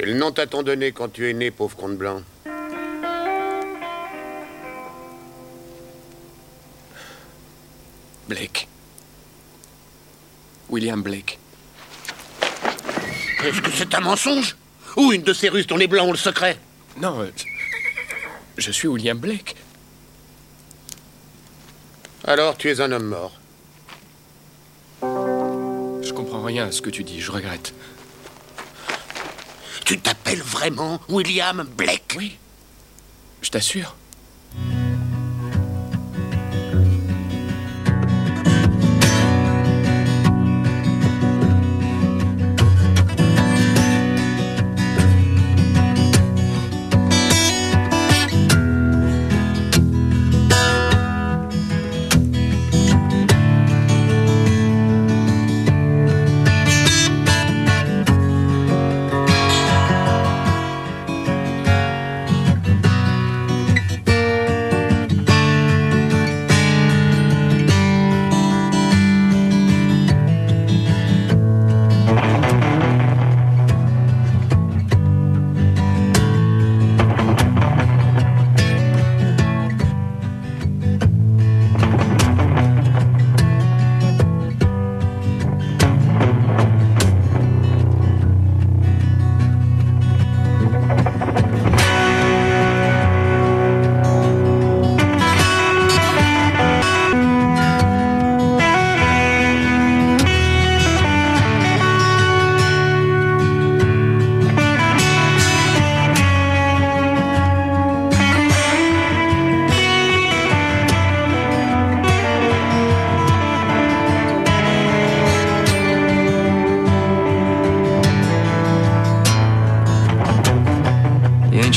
Quel nom t'a-t-on donné quand tu es né, pauvre comte blanc Blake. William Blake. Est-ce que c'est un mensonge Ou une de ces ruses dont les blancs ont le secret Non, euh, je suis William Blake. Alors tu es un homme mort. Je comprends rien à ce que tu dis, je regrette. Tu t'appelles vraiment William Blake? Oui. Je t'assure.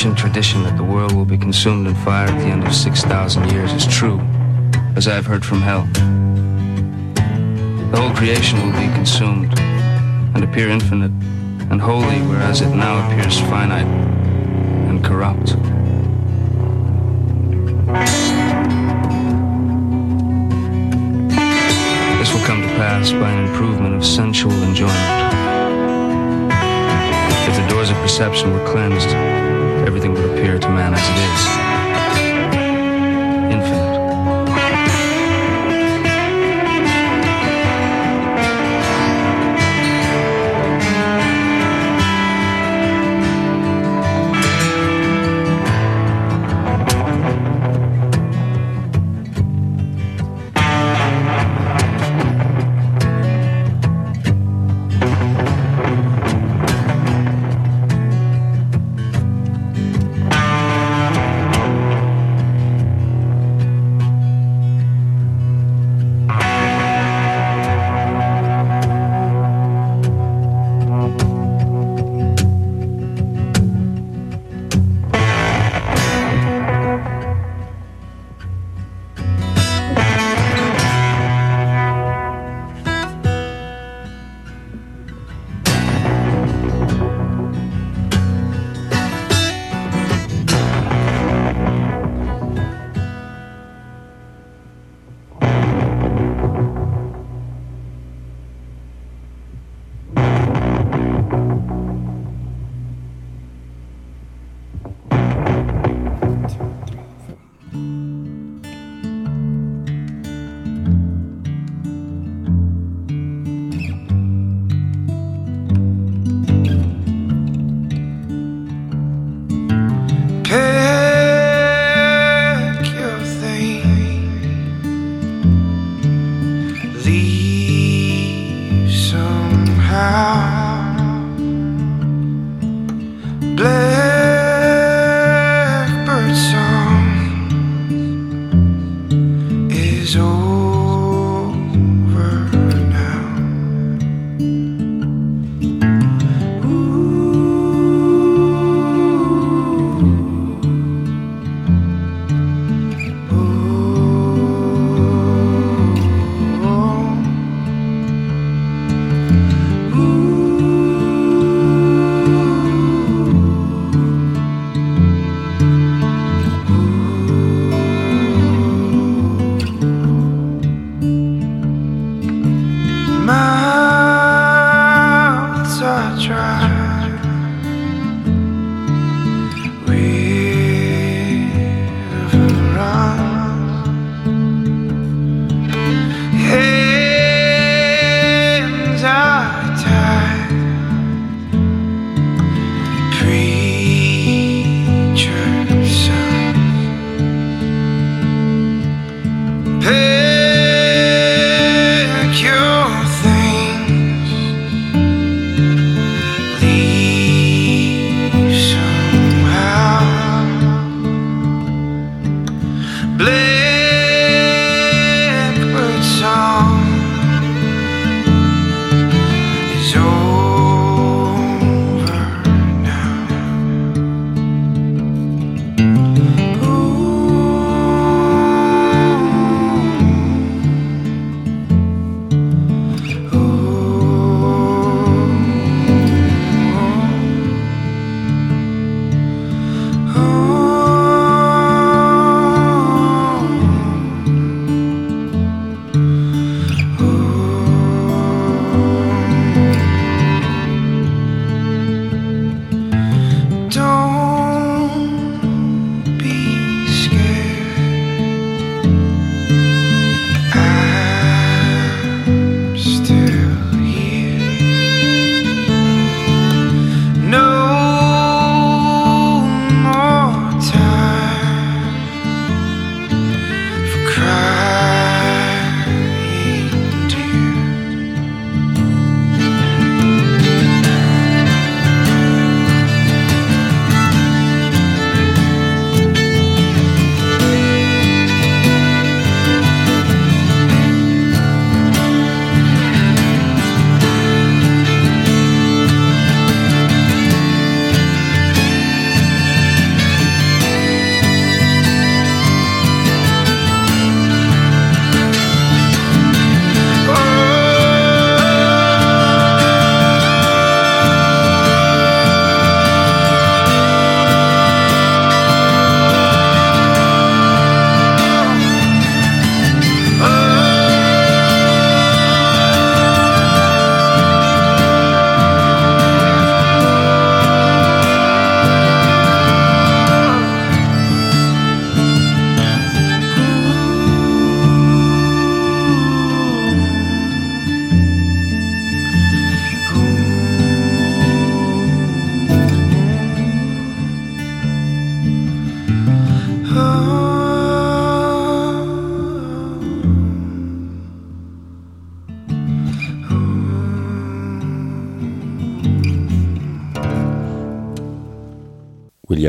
Tradition that the world will be consumed in fire at the end of 6,000 years is true, as I have heard from hell. The whole creation will be consumed and appear infinite and holy, whereas it now appears finite and corrupt. This will come to pass by an improvement of sensual enjoyment. If the doors of perception were cleansed, man as it is.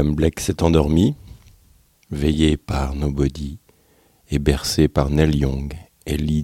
William Blake s'est endormi, veillé par Nobody et bercé par Neil Young et Lee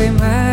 remember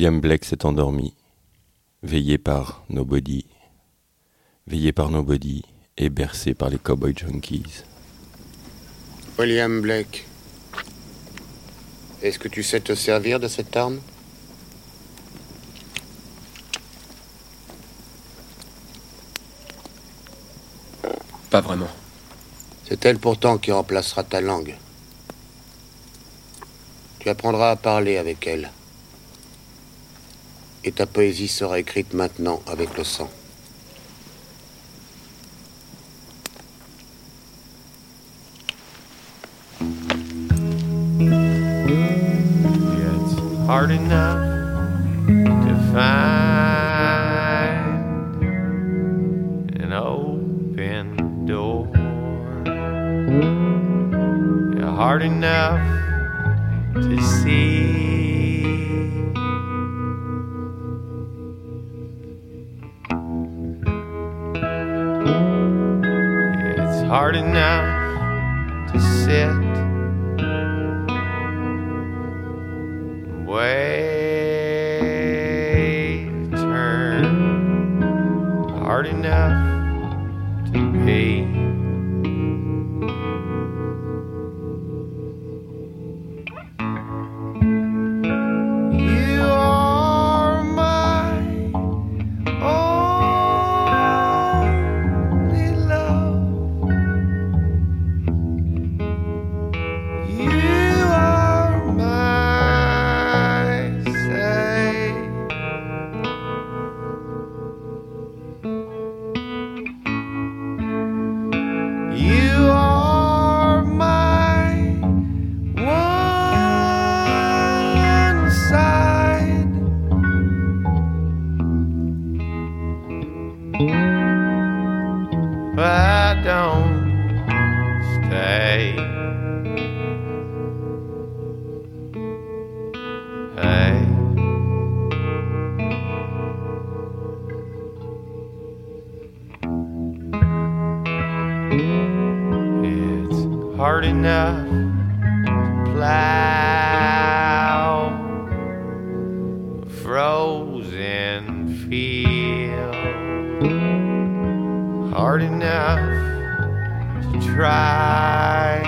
William Blake s'est endormi, veillé par Nobody, veillé par Nobody et bercé par les cowboy junkies. William Blake, est-ce que tu sais te servir de cette arme? Pas vraiment. C'est elle pourtant qui remplacera ta langue. Tu apprendras à parler avec elle. Et ta poésie sera écrite maintenant avec le sang. Stay. Hey. It's hard enough try.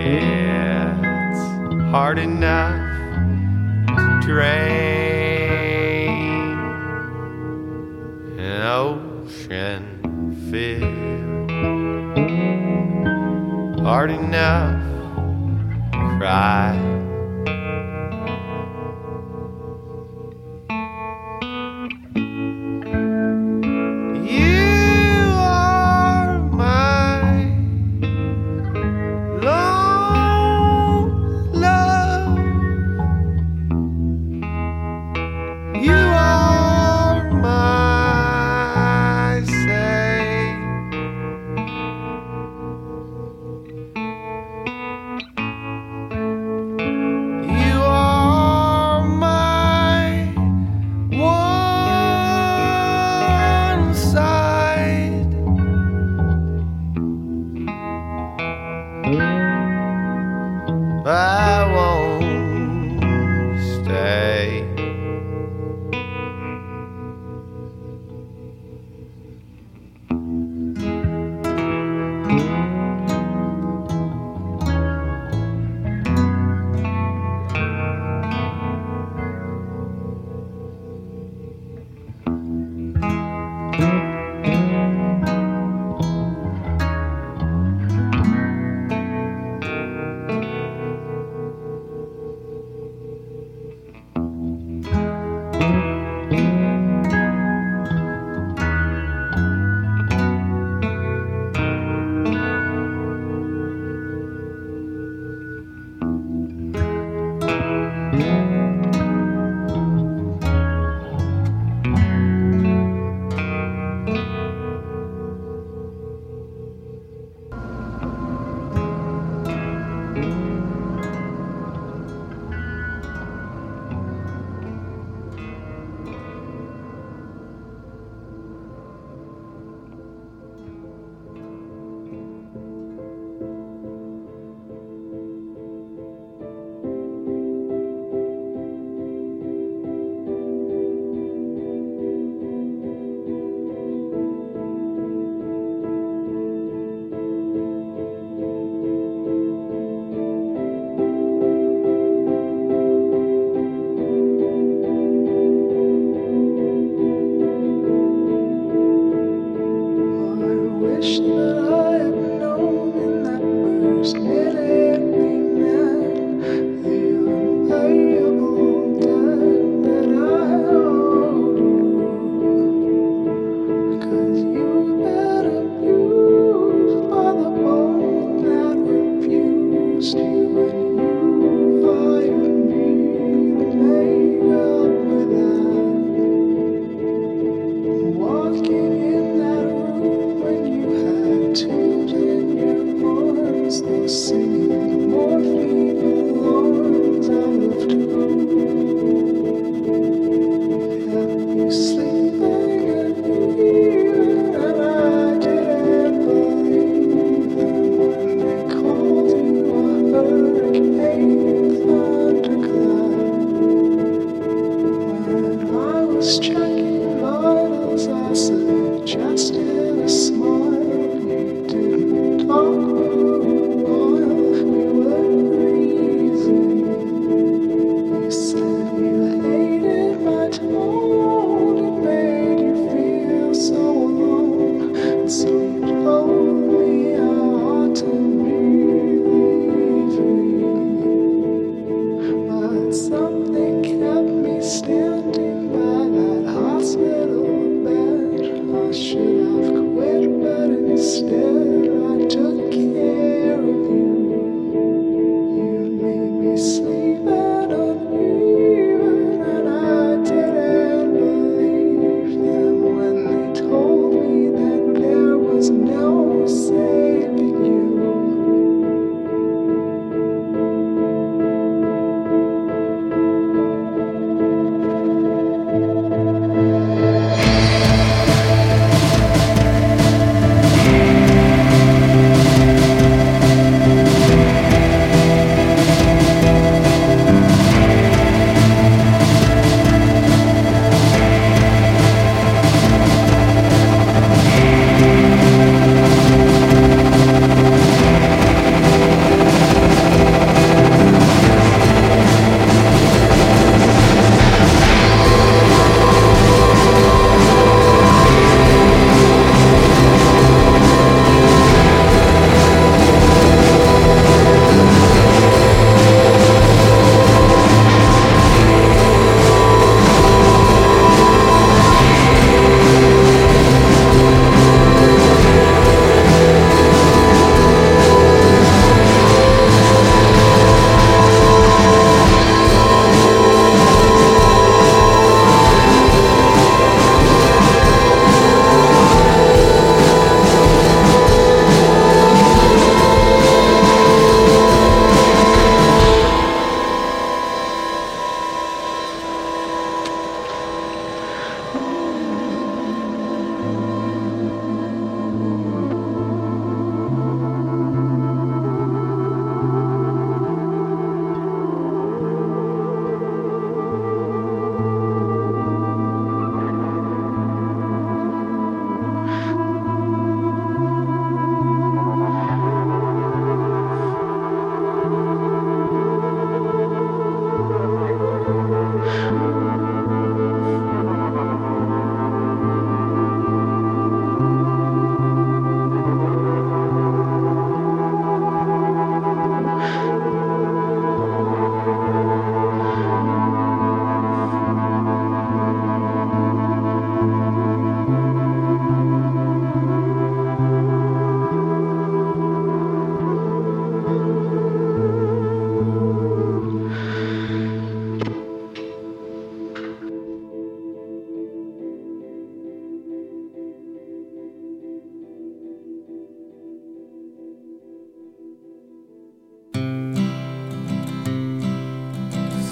It's hard enough to drain an ocean filled. Hard enough to cry.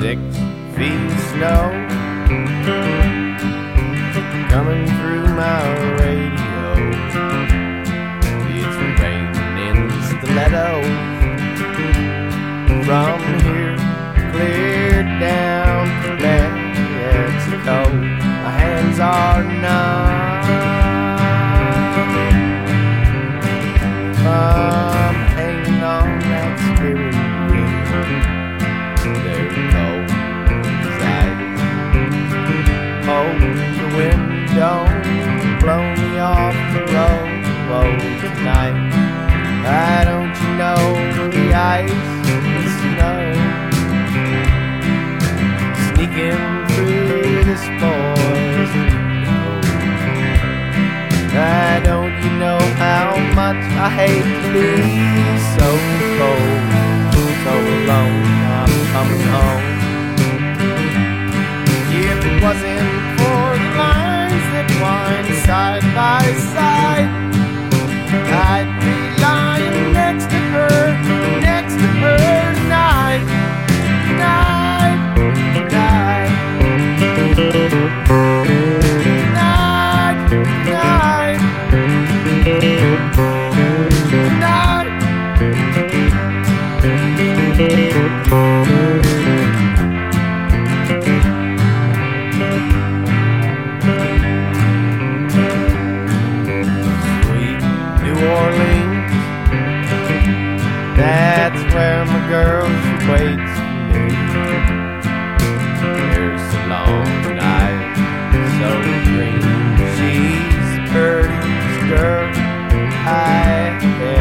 Six feet snow sneaking through this poison Why don't you know how much I hate to be so cold, so alone? I'm coming home. If it wasn't for the lines that wind side by side, girl she waits for me. There's a long night, so green. She's the prettiest girl I ever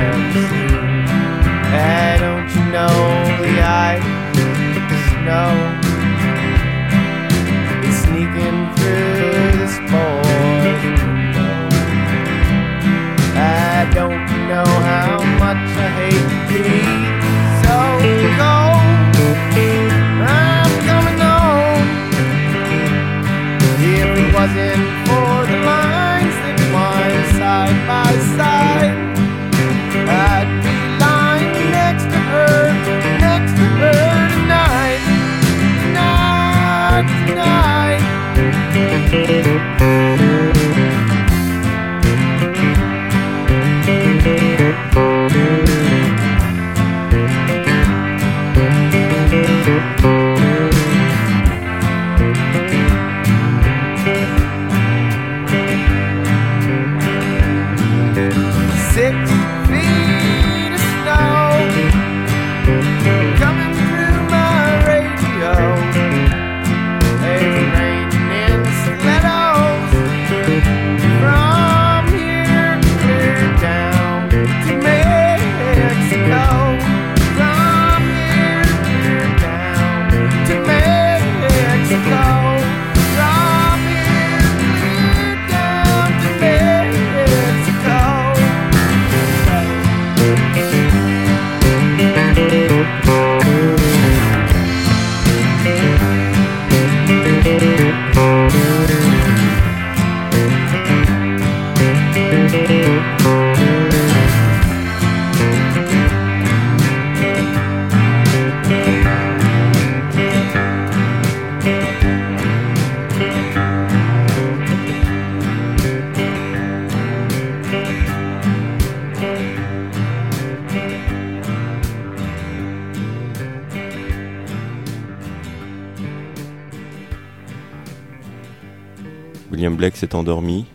William Blake s'est endormi,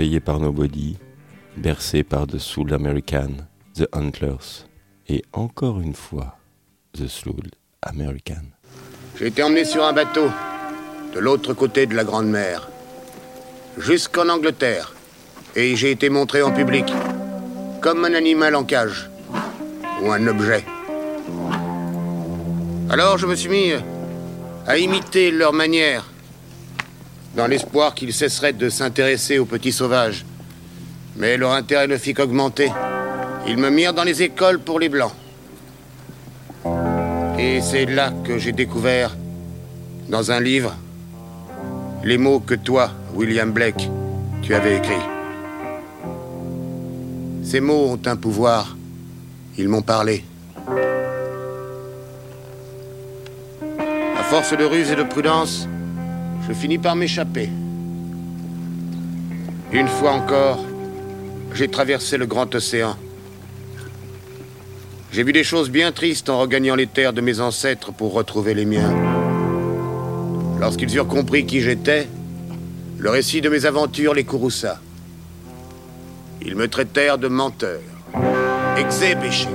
veillé par Nobody, bercé par The Soul American, The Antlers, et encore une fois, The Soul American. J'ai été emmené sur un bateau, de l'autre côté de la Grande Mer, jusqu'en Angleterre, et j'ai été montré en public, comme un animal en cage, ou un objet. Alors je me suis mis à imiter leur manière, dans l'espoir qu'ils cesseraient de s'intéresser aux petits sauvages. Mais leur intérêt ne fit qu'augmenter. Ils me mirent dans les écoles pour les Blancs. Et c'est là que j'ai découvert, dans un livre, les mots que toi, William Blake, tu avais écrits. Ces mots ont un pouvoir. Ils m'ont parlé. À force de ruse et de prudence, je finis par m'échapper. Une fois encore, j'ai traversé le grand océan. J'ai vu des choses bien tristes en regagnant les terres de mes ancêtres pour retrouver les miens. Lorsqu'ils eurent compris qui j'étais, le récit de mes aventures les courrouça. Ils me traitèrent de menteur, exé-péché,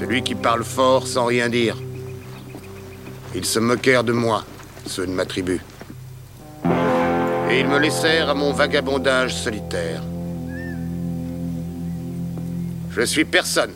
celui qui parle fort sans rien dire. Ils se moquèrent de moi, ceux de ma tribu. Et ils me laissèrent à mon vagabondage solitaire. Je suis personne.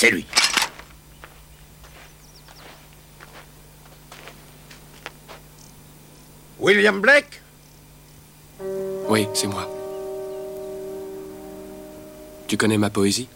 C'est lui. William Blake? Oui, c'est moi. Tu connais ma poésie?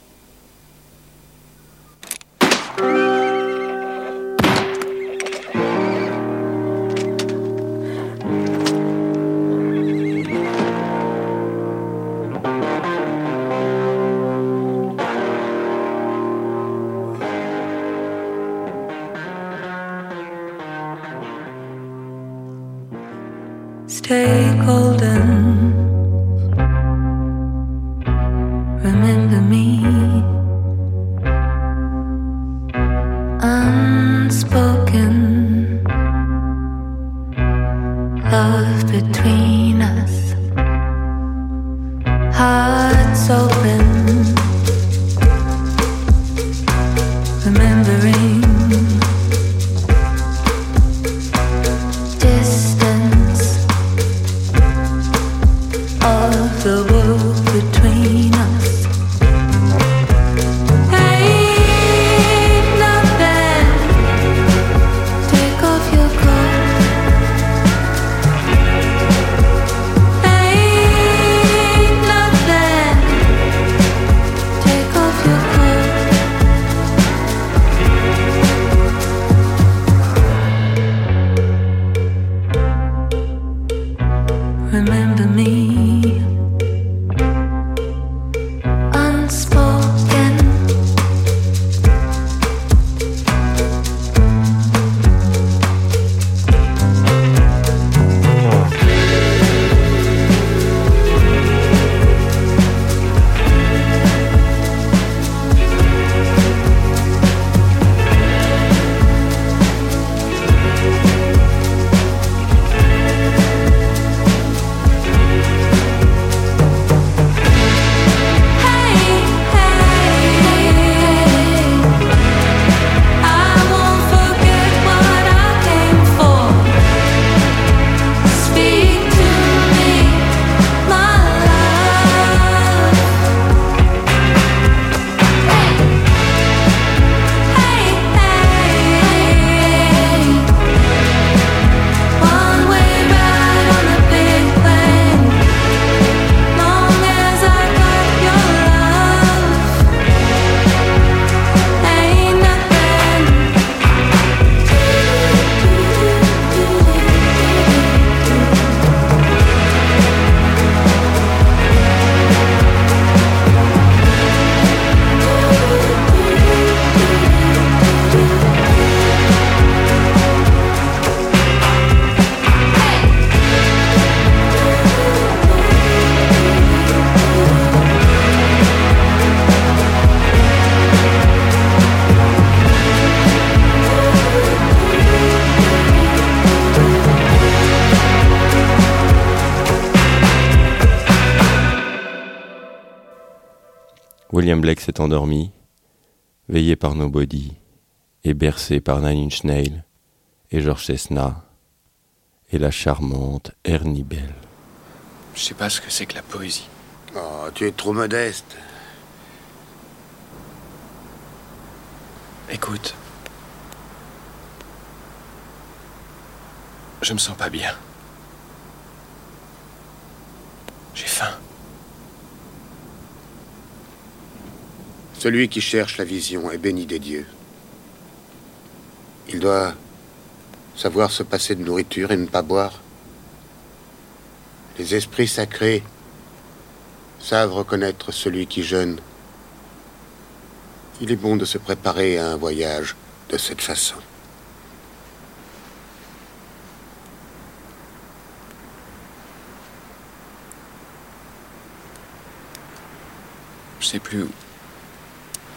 Blake s'est endormi, veillé par Nobody, et bercé par Nine Inch Nails, et George Cessna, et la charmante Ernie Bell. Je sais pas ce que c'est que la poésie. Oh, tu es trop modeste. Écoute. Je me sens pas bien. J'ai faim. Celui qui cherche la vision est béni des dieux. Il doit savoir se passer de nourriture et ne pas boire. Les esprits sacrés savent reconnaître celui qui jeûne. Il est bon de se préparer à un voyage de cette façon. Je sais plus où,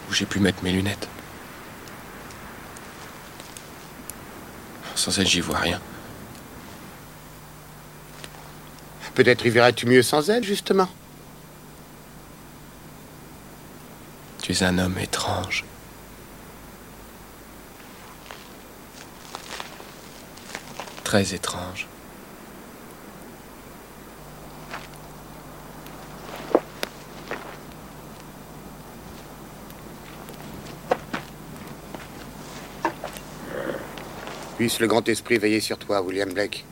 où j'ai pu mettre mes lunettes. Sans elle, j'y vois rien. Peut-être y verras-tu mieux sans elle, justement. Tu es un homme étrange. Très étrange. Puisse le grand esprit veiller sur toi, William Blake.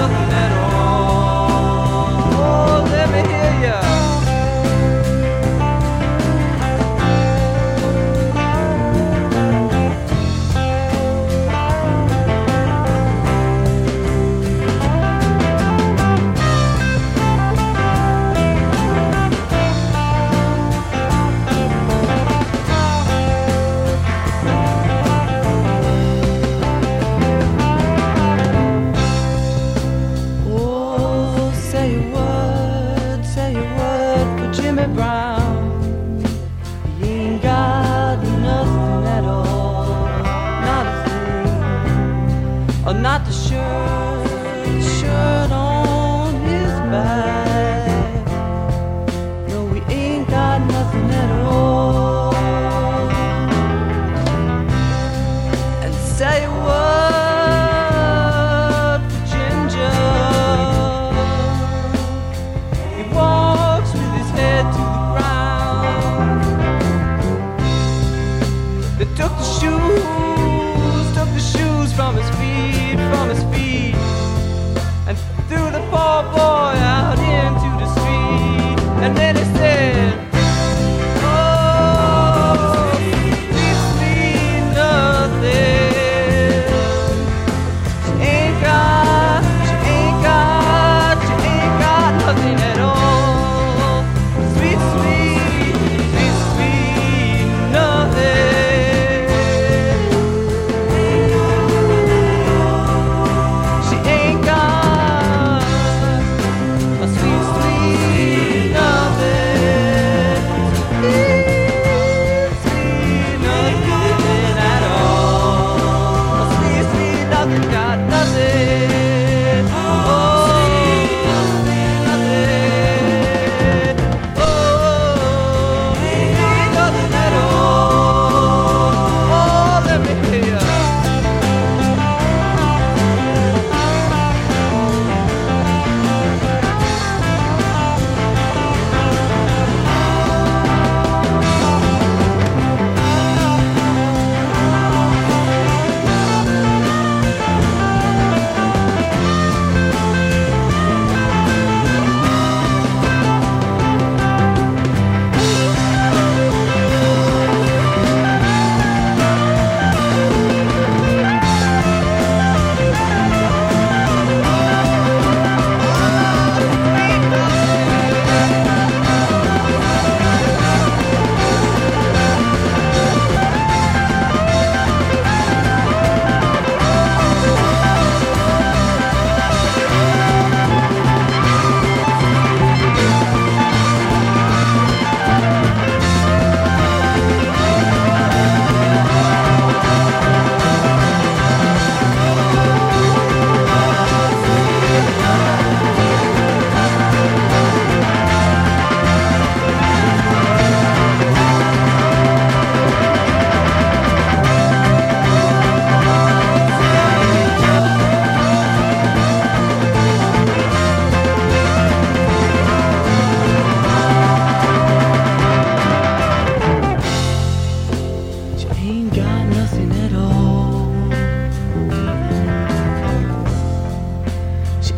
nothing at all. Oh, let me hear ya.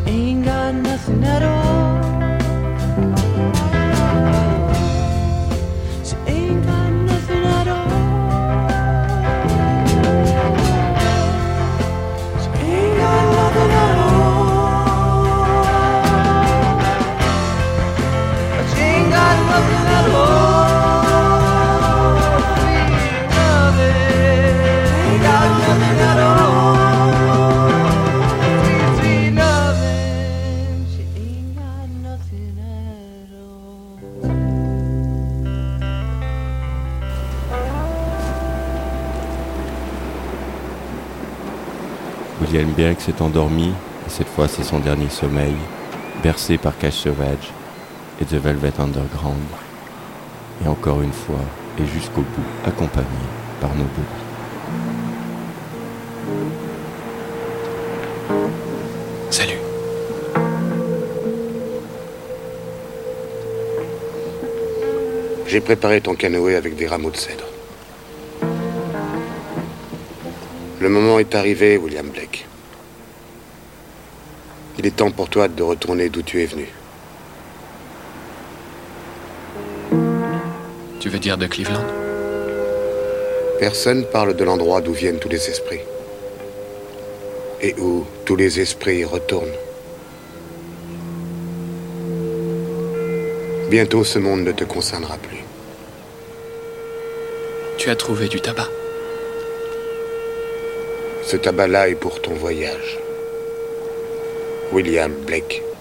ain't got nothing at all. Blake s'est endormi, et cette fois c'est son dernier sommeil, bercé par Cash Sauvage et The Velvet Underground, et encore une fois, et jusqu'au bout, accompagné par Nobody. Salut. J'ai préparé ton canoë avec des rameaux de cèdre. Le moment est arrivé, William Blake. Il est temps pour toi de retourner d'où tu es venu. Tu veux dire de Cleveland? Personne parle de l'endroit d'où viennent tous les esprits. Et où tous les esprits retournent. Bientôt ce monde ne te concernera plus. Tu as trouvé du tabac? Ce tabac-là est pour ton voyage. William Blake.